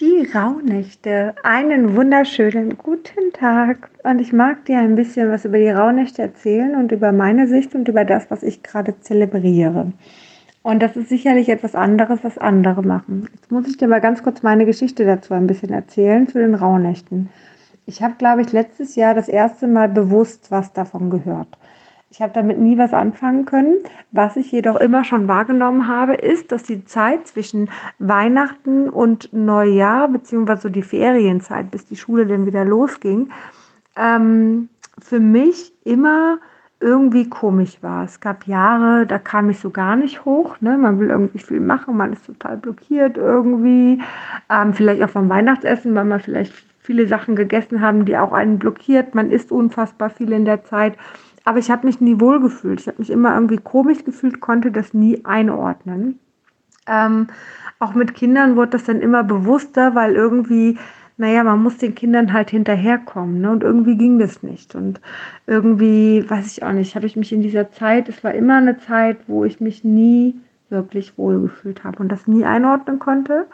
Die Rauhnächte. Einen wunderschönen guten Tag. Und ich mag dir ein bisschen was über die Rauhnächte erzählen und über meine Sicht und über das, was ich gerade zelebriere. Und das ist sicherlich etwas anderes, was andere machen. Jetzt muss ich dir mal ganz kurz meine Geschichte dazu ein bisschen erzählen zu den Rauhnächten. Ich habe, glaube ich, letztes Jahr das erste Mal bewusst was davon gehört. Ich habe damit nie was anfangen können. Was ich jedoch immer schon wahrgenommen habe, ist, dass die Zeit zwischen Weihnachten und Neujahr, beziehungsweise die Ferienzeit, bis die Schule dann wieder losging, ähm, für mich immer irgendwie komisch war. Es gab Jahre, da kam ich so gar nicht hoch. Ne? Man will irgendwie viel machen, man ist total blockiert irgendwie. Ähm, vielleicht auch vom Weihnachtsessen, weil man vielleicht viele Sachen gegessen haben, die auch einen blockiert. Man isst unfassbar viel in der Zeit. Aber ich habe mich nie wohl gefühlt. Ich habe mich immer irgendwie komisch gefühlt, konnte das nie einordnen. Ähm, auch mit Kindern wurde das dann immer bewusster, weil irgendwie, naja, man muss den Kindern halt hinterherkommen. Ne? Und irgendwie ging das nicht. Und irgendwie, weiß ich auch nicht, habe ich mich in dieser Zeit, es war immer eine Zeit, wo ich mich nie wirklich wohl gefühlt habe und das nie einordnen konnte.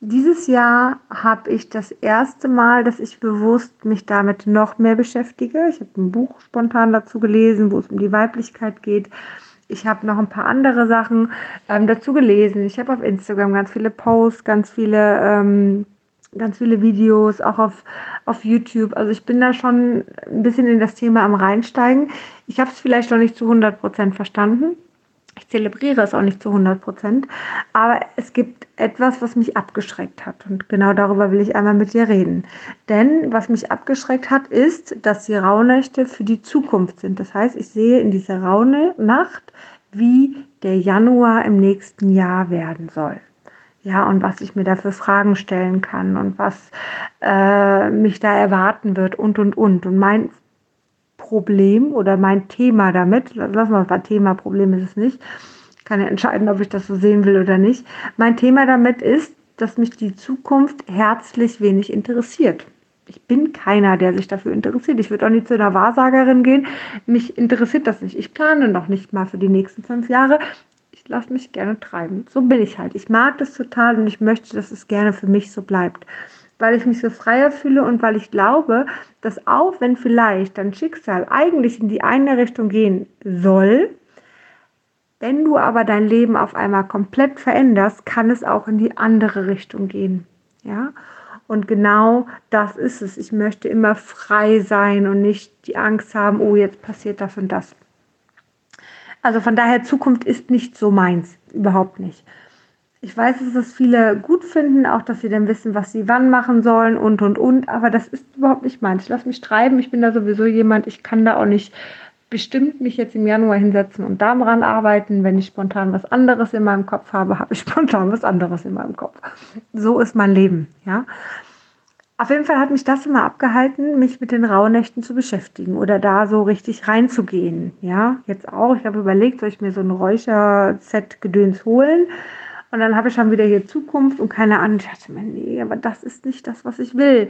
Dieses Jahr habe ich das erste Mal, dass ich bewusst mich damit noch mehr beschäftige. Ich habe ein Buch spontan dazu gelesen, wo es um die Weiblichkeit geht. Ich habe noch ein paar andere Sachen ähm, dazu gelesen. Ich habe auf Instagram ganz viele Posts, ganz viele, ähm, ganz viele Videos, auch auf, auf YouTube. Also ich bin da schon ein bisschen in das Thema am Reinsteigen. Ich habe es vielleicht noch nicht zu 100 Prozent verstanden. Ich zelebriere es auch nicht zu 100 Prozent, aber es gibt etwas, was mich abgeschreckt hat. Und genau darüber will ich einmal mit dir reden. Denn was mich abgeschreckt hat, ist, dass die Rauhnächte für die Zukunft sind. Das heißt, ich sehe in dieser Raune Nacht, wie der Januar im nächsten Jahr werden soll. Ja, und was ich mir da für Fragen stellen kann und was äh, mich da erwarten wird und, und, und. Und mein Problem oder mein Thema damit, lassen wir mal Thema, Problem ist es nicht, ich kann ja entscheiden, ob ich das so sehen will oder nicht. Mein Thema damit ist, dass mich die Zukunft herzlich wenig interessiert. Ich bin keiner, der sich dafür interessiert. Ich würde auch nicht zu einer Wahrsagerin gehen. Mich interessiert das nicht. Ich plane noch nicht mal für die nächsten fünf Jahre. Ich lasse mich gerne treiben. So bin ich halt. Ich mag das total und ich möchte, dass es gerne für mich so bleibt weil ich mich so freier fühle und weil ich glaube, dass auch wenn vielleicht dein Schicksal eigentlich in die eine Richtung gehen soll, wenn du aber dein Leben auf einmal komplett veränderst, kann es auch in die andere Richtung gehen. Ja? Und genau das ist es. Ich möchte immer frei sein und nicht die Angst haben, oh, jetzt passiert das und das. Also von daher, Zukunft ist nicht so meins. Überhaupt nicht. Ich weiß, dass das viele gut finden, auch dass sie dann wissen, was sie wann machen sollen und und und, aber das ist überhaupt nicht meins. Ich lasse mich treiben, ich bin da sowieso jemand, ich kann da auch nicht bestimmt mich jetzt im Januar hinsetzen und daran arbeiten. Wenn ich spontan was anderes in meinem Kopf habe, habe ich spontan was anderes in meinem Kopf. So ist mein Leben, ja. Auf jeden Fall hat mich das immer abgehalten, mich mit den Rauhnächten zu beschäftigen oder da so richtig reinzugehen. Ja, jetzt auch. Ich habe überlegt, soll ich mir so ein Räucherset-Gedöns holen? Und dann habe ich schon wieder hier Zukunft und keine Ahnung. Ich dachte mir, nee, aber das ist nicht das, was ich will.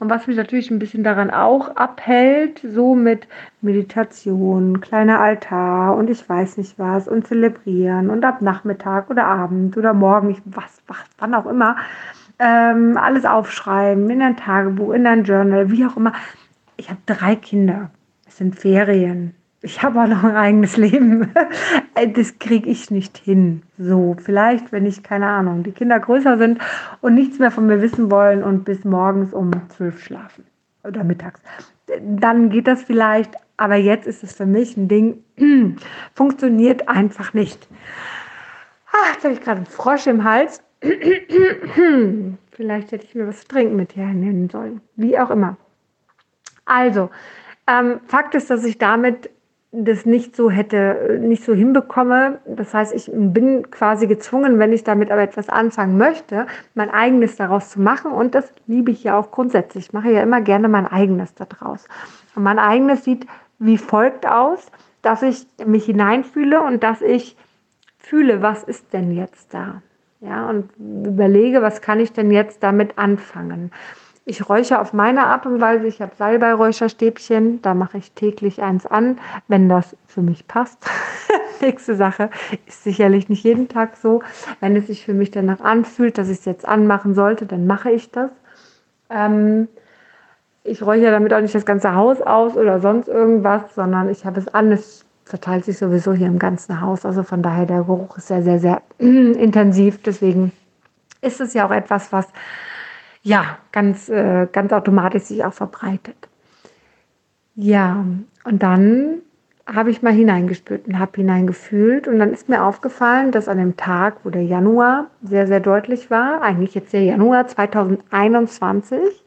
Und was mich natürlich ein bisschen daran auch abhält, so mit Meditation, kleiner Altar und ich weiß nicht was und zelebrieren und ab Nachmittag oder Abend oder morgen, ich, was, was, wann auch immer, ähm, alles aufschreiben in ein Tagebuch, in ein Journal, wie auch immer. Ich habe drei Kinder. Es sind Ferien ich habe auch noch ein eigenes Leben. Das kriege ich nicht hin. So, vielleicht, wenn ich, keine Ahnung, die Kinder größer sind und nichts mehr von mir wissen wollen und bis morgens um zwölf schlafen oder mittags. Dann geht das vielleicht, aber jetzt ist es für mich ein Ding, funktioniert einfach nicht. Ach, jetzt habe ich gerade einen Frosch im Hals. vielleicht hätte ich mir was zu trinken mit hier nehmen sollen. Wie auch immer. Also, ähm, Fakt ist, dass ich damit das nicht so hätte, nicht so hinbekomme. Das heißt, ich bin quasi gezwungen, wenn ich damit aber etwas anfangen möchte, mein eigenes daraus zu machen. Und das liebe ich ja auch grundsätzlich. Ich mache ja immer gerne mein eigenes daraus. Und mein eigenes sieht wie folgt aus, dass ich mich hineinfühle und dass ich fühle, was ist denn jetzt da? Ja, und überlege, was kann ich denn jetzt damit anfangen? Ich räuchere auf meine Art und Weise. Ich habe Salbei-Räucherstäbchen. Da mache ich täglich eins an, wenn das für mich passt. Nächste Sache ist sicherlich nicht jeden Tag so. Wenn es sich für mich danach anfühlt, dass ich es jetzt anmachen sollte, dann mache ich das. Ähm, ich räuchere damit auch nicht das ganze Haus aus oder sonst irgendwas, sondern ich habe es an. Es verteilt sich sowieso hier im ganzen Haus. Also von daher, der Geruch ist sehr, sehr, sehr intensiv. Deswegen ist es ja auch etwas, was ja ganz, äh, ganz automatisch sich auch verbreitet. Ja, und dann habe ich mal hineingespürt und habe hineingefühlt. Und dann ist mir aufgefallen, dass an dem Tag, wo der Januar sehr, sehr deutlich war, eigentlich jetzt der Januar 2021,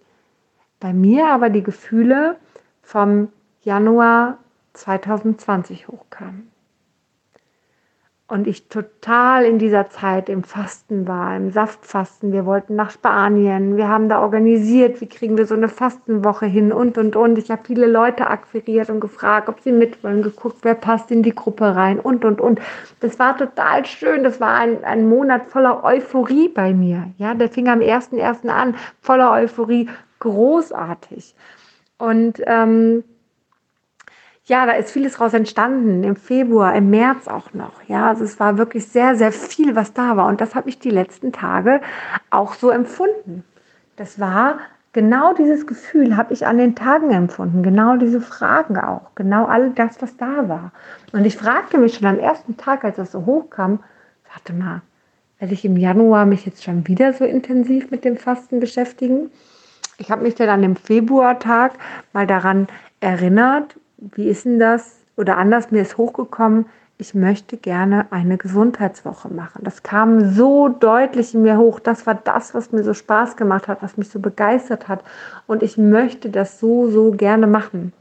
bei mir aber die Gefühle vom Januar 2020 hochkamen. Und ich total in dieser Zeit im Fasten war, im Saftfasten. Wir wollten nach Spanien. Wir haben da organisiert, wie kriegen wir so eine Fastenwoche hin und, und, und. Ich habe viele Leute akquiriert und gefragt, ob sie mit wollen, geguckt, wer passt in die Gruppe rein und, und, und. Das war total schön. Das war ein, ein Monat voller Euphorie bei mir. Ja, der fing am 1.1. an, voller Euphorie, großartig. Und ähm, ja, da ist vieles raus entstanden, im Februar, im März auch noch. Ja, also es war wirklich sehr, sehr viel, was da war. Und das habe ich die letzten Tage auch so empfunden. Das war genau dieses Gefühl, habe ich an den Tagen empfunden. Genau diese Fragen auch. Genau all das, was da war. Und ich fragte mich schon am ersten Tag, als das so hochkam, warte mal, werde ich im Januar mich jetzt schon wieder so intensiv mit dem Fasten beschäftigen? Ich habe mich dann an dem Februartag mal daran erinnert, wie ist denn das? Oder anders, mir ist hochgekommen, ich möchte gerne eine Gesundheitswoche machen. Das kam so deutlich in mir hoch. Das war das, was mir so Spaß gemacht hat, was mich so begeistert hat. Und ich möchte das so, so gerne machen.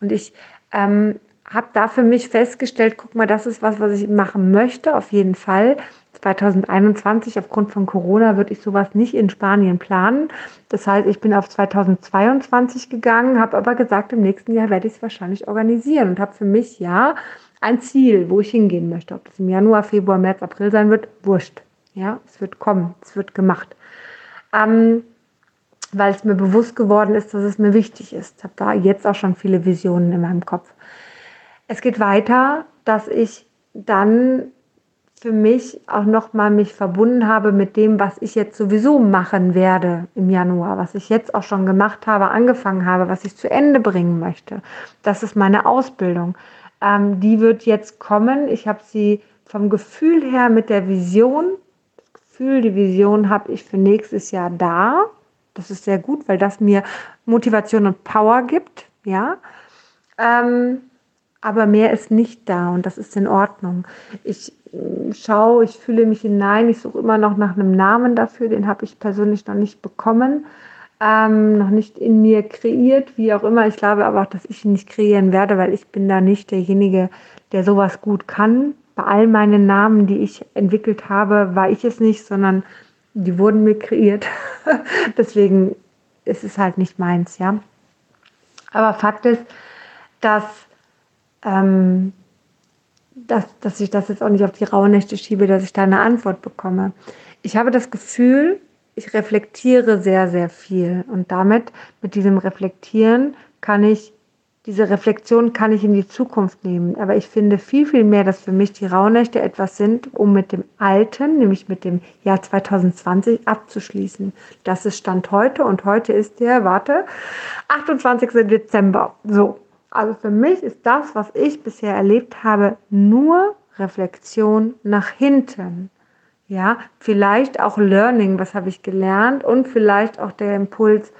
Und ich ähm, habe da für mich festgestellt, guck mal, das ist was, was ich machen möchte, auf jeden Fall. 2021 aufgrund von Corona würde ich sowas nicht in Spanien planen. Das heißt, ich bin auf 2022 gegangen, habe aber gesagt, im nächsten Jahr werde ich es wahrscheinlich organisieren und habe für mich ja ein Ziel, wo ich hingehen möchte. Ob das im Januar, Februar, März, April sein wird, wurscht. Ja, es wird kommen, es wird gemacht. Ähm, weil es mir bewusst geworden ist, dass es mir wichtig ist. Ich habe da jetzt auch schon viele Visionen in meinem Kopf. Es geht weiter, dass ich dann für mich auch nochmal mich verbunden habe mit dem, was ich jetzt sowieso machen werde im Januar, was ich jetzt auch schon gemacht habe, angefangen habe, was ich zu Ende bringen möchte. Das ist meine Ausbildung. Ähm, die wird jetzt kommen. Ich habe sie vom Gefühl her mit der Vision, das Gefühl, die Vision habe ich für nächstes Jahr da. Das ist sehr gut, weil das mir Motivation und Power gibt. Ja. Ähm, aber mehr ist nicht da und das ist in Ordnung. Ich schaue, ich fühle mich hinein, ich suche immer noch nach einem Namen dafür, den habe ich persönlich noch nicht bekommen, ähm, noch nicht in mir kreiert, wie auch immer. Ich glaube aber auch, dass ich ihn nicht kreieren werde, weil ich bin da nicht derjenige, der sowas gut kann. Bei all meinen Namen, die ich entwickelt habe, war ich es nicht, sondern die wurden mir kreiert. Deswegen ist es halt nicht meins, ja. Aber Fakt ist, dass ähm, dass, dass ich das jetzt auch nicht auf die Rauhnächte schiebe, dass ich da eine Antwort bekomme. Ich habe das Gefühl, ich reflektiere sehr, sehr viel. Und damit, mit diesem Reflektieren, kann ich, diese Reflexion kann ich in die Zukunft nehmen. Aber ich finde viel, viel mehr, dass für mich die Rauhnächte etwas sind, um mit dem Alten, nämlich mit dem Jahr 2020 abzuschließen. Das ist Stand heute und heute ist der, warte, 28. Dezember. So, also für mich ist das, was ich bisher erlebt habe, nur Reflexion nach hinten. Ja, vielleicht auch Learning, was habe ich gelernt und vielleicht auch der Impuls,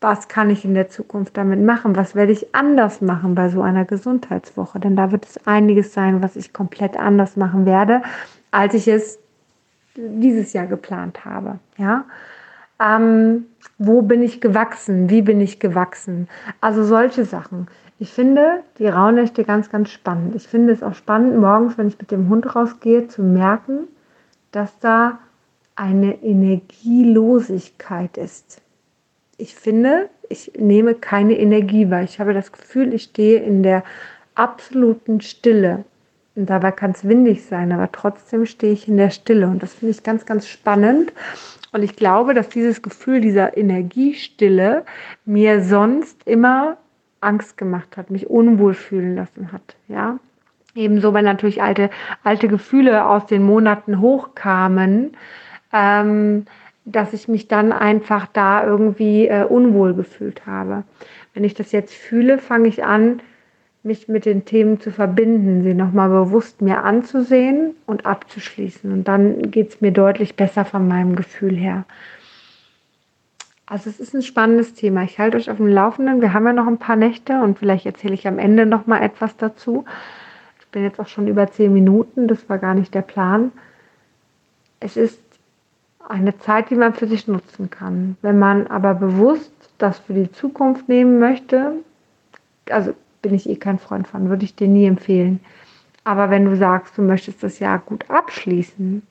was kann ich in der Zukunft damit machen? Was werde ich anders machen bei so einer Gesundheitswoche? Denn da wird es einiges sein, was ich komplett anders machen werde, als ich es dieses Jahr geplant habe. Ja, ähm, wo bin ich gewachsen? Wie bin ich gewachsen? Also solche Sachen. Ich finde die Rauhnächte ganz, ganz spannend. Ich finde es auch spannend, morgens, wenn ich mit dem Hund rausgehe, zu merken, dass da eine Energielosigkeit ist. Ich finde, ich nehme keine Energie wahr. Ich habe das Gefühl, ich stehe in der absoluten Stille. Und dabei kann es windig sein, aber trotzdem stehe ich in der Stille. Und das finde ich ganz, ganz spannend. Und ich glaube, dass dieses Gefühl dieser Energiestille mir sonst immer Angst gemacht hat, mich unwohl fühlen lassen hat. Ja, ebenso, wenn natürlich alte, alte Gefühle aus den Monaten hochkamen, ähm, dass ich mich dann einfach da irgendwie äh, unwohl gefühlt habe. Wenn ich das jetzt fühle, fange ich an, mich mit den Themen zu verbinden, sie nochmal bewusst mir anzusehen und abzuschließen. Und dann geht es mir deutlich besser von meinem Gefühl her. Also es ist ein spannendes Thema. Ich halte euch auf dem Laufenden. Wir haben ja noch ein paar Nächte und vielleicht erzähle ich am Ende noch mal etwas dazu. Ich bin jetzt auch schon über zehn Minuten. Das war gar nicht der Plan. Es ist eine Zeit, die man für sich nutzen kann. Wenn man aber bewusst das für die Zukunft nehmen möchte, also bin ich eh kein Freund von, würde ich dir nie empfehlen. Aber wenn du sagst, du möchtest das Jahr gut abschließen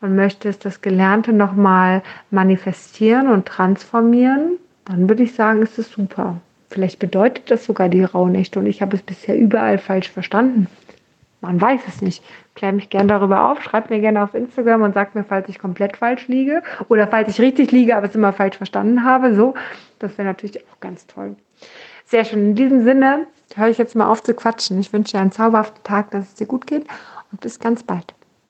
und möchtest das Gelernte nochmal manifestieren und transformieren, dann würde ich sagen, ist es super. Vielleicht bedeutet das sogar die Rauhnächte und ich habe es bisher überall falsch verstanden. Man weiß es nicht. Klär mich gerne darüber auf, schreib mir gerne auf Instagram und sag mir, falls ich komplett falsch liege oder falls ich richtig liege, aber es immer falsch verstanden habe. So, das wäre natürlich auch ganz toll. Sehr schön. In diesem Sinne höre ich jetzt mal auf zu quatschen. Ich wünsche dir einen zauberhaften Tag, dass es dir gut geht und bis ganz bald.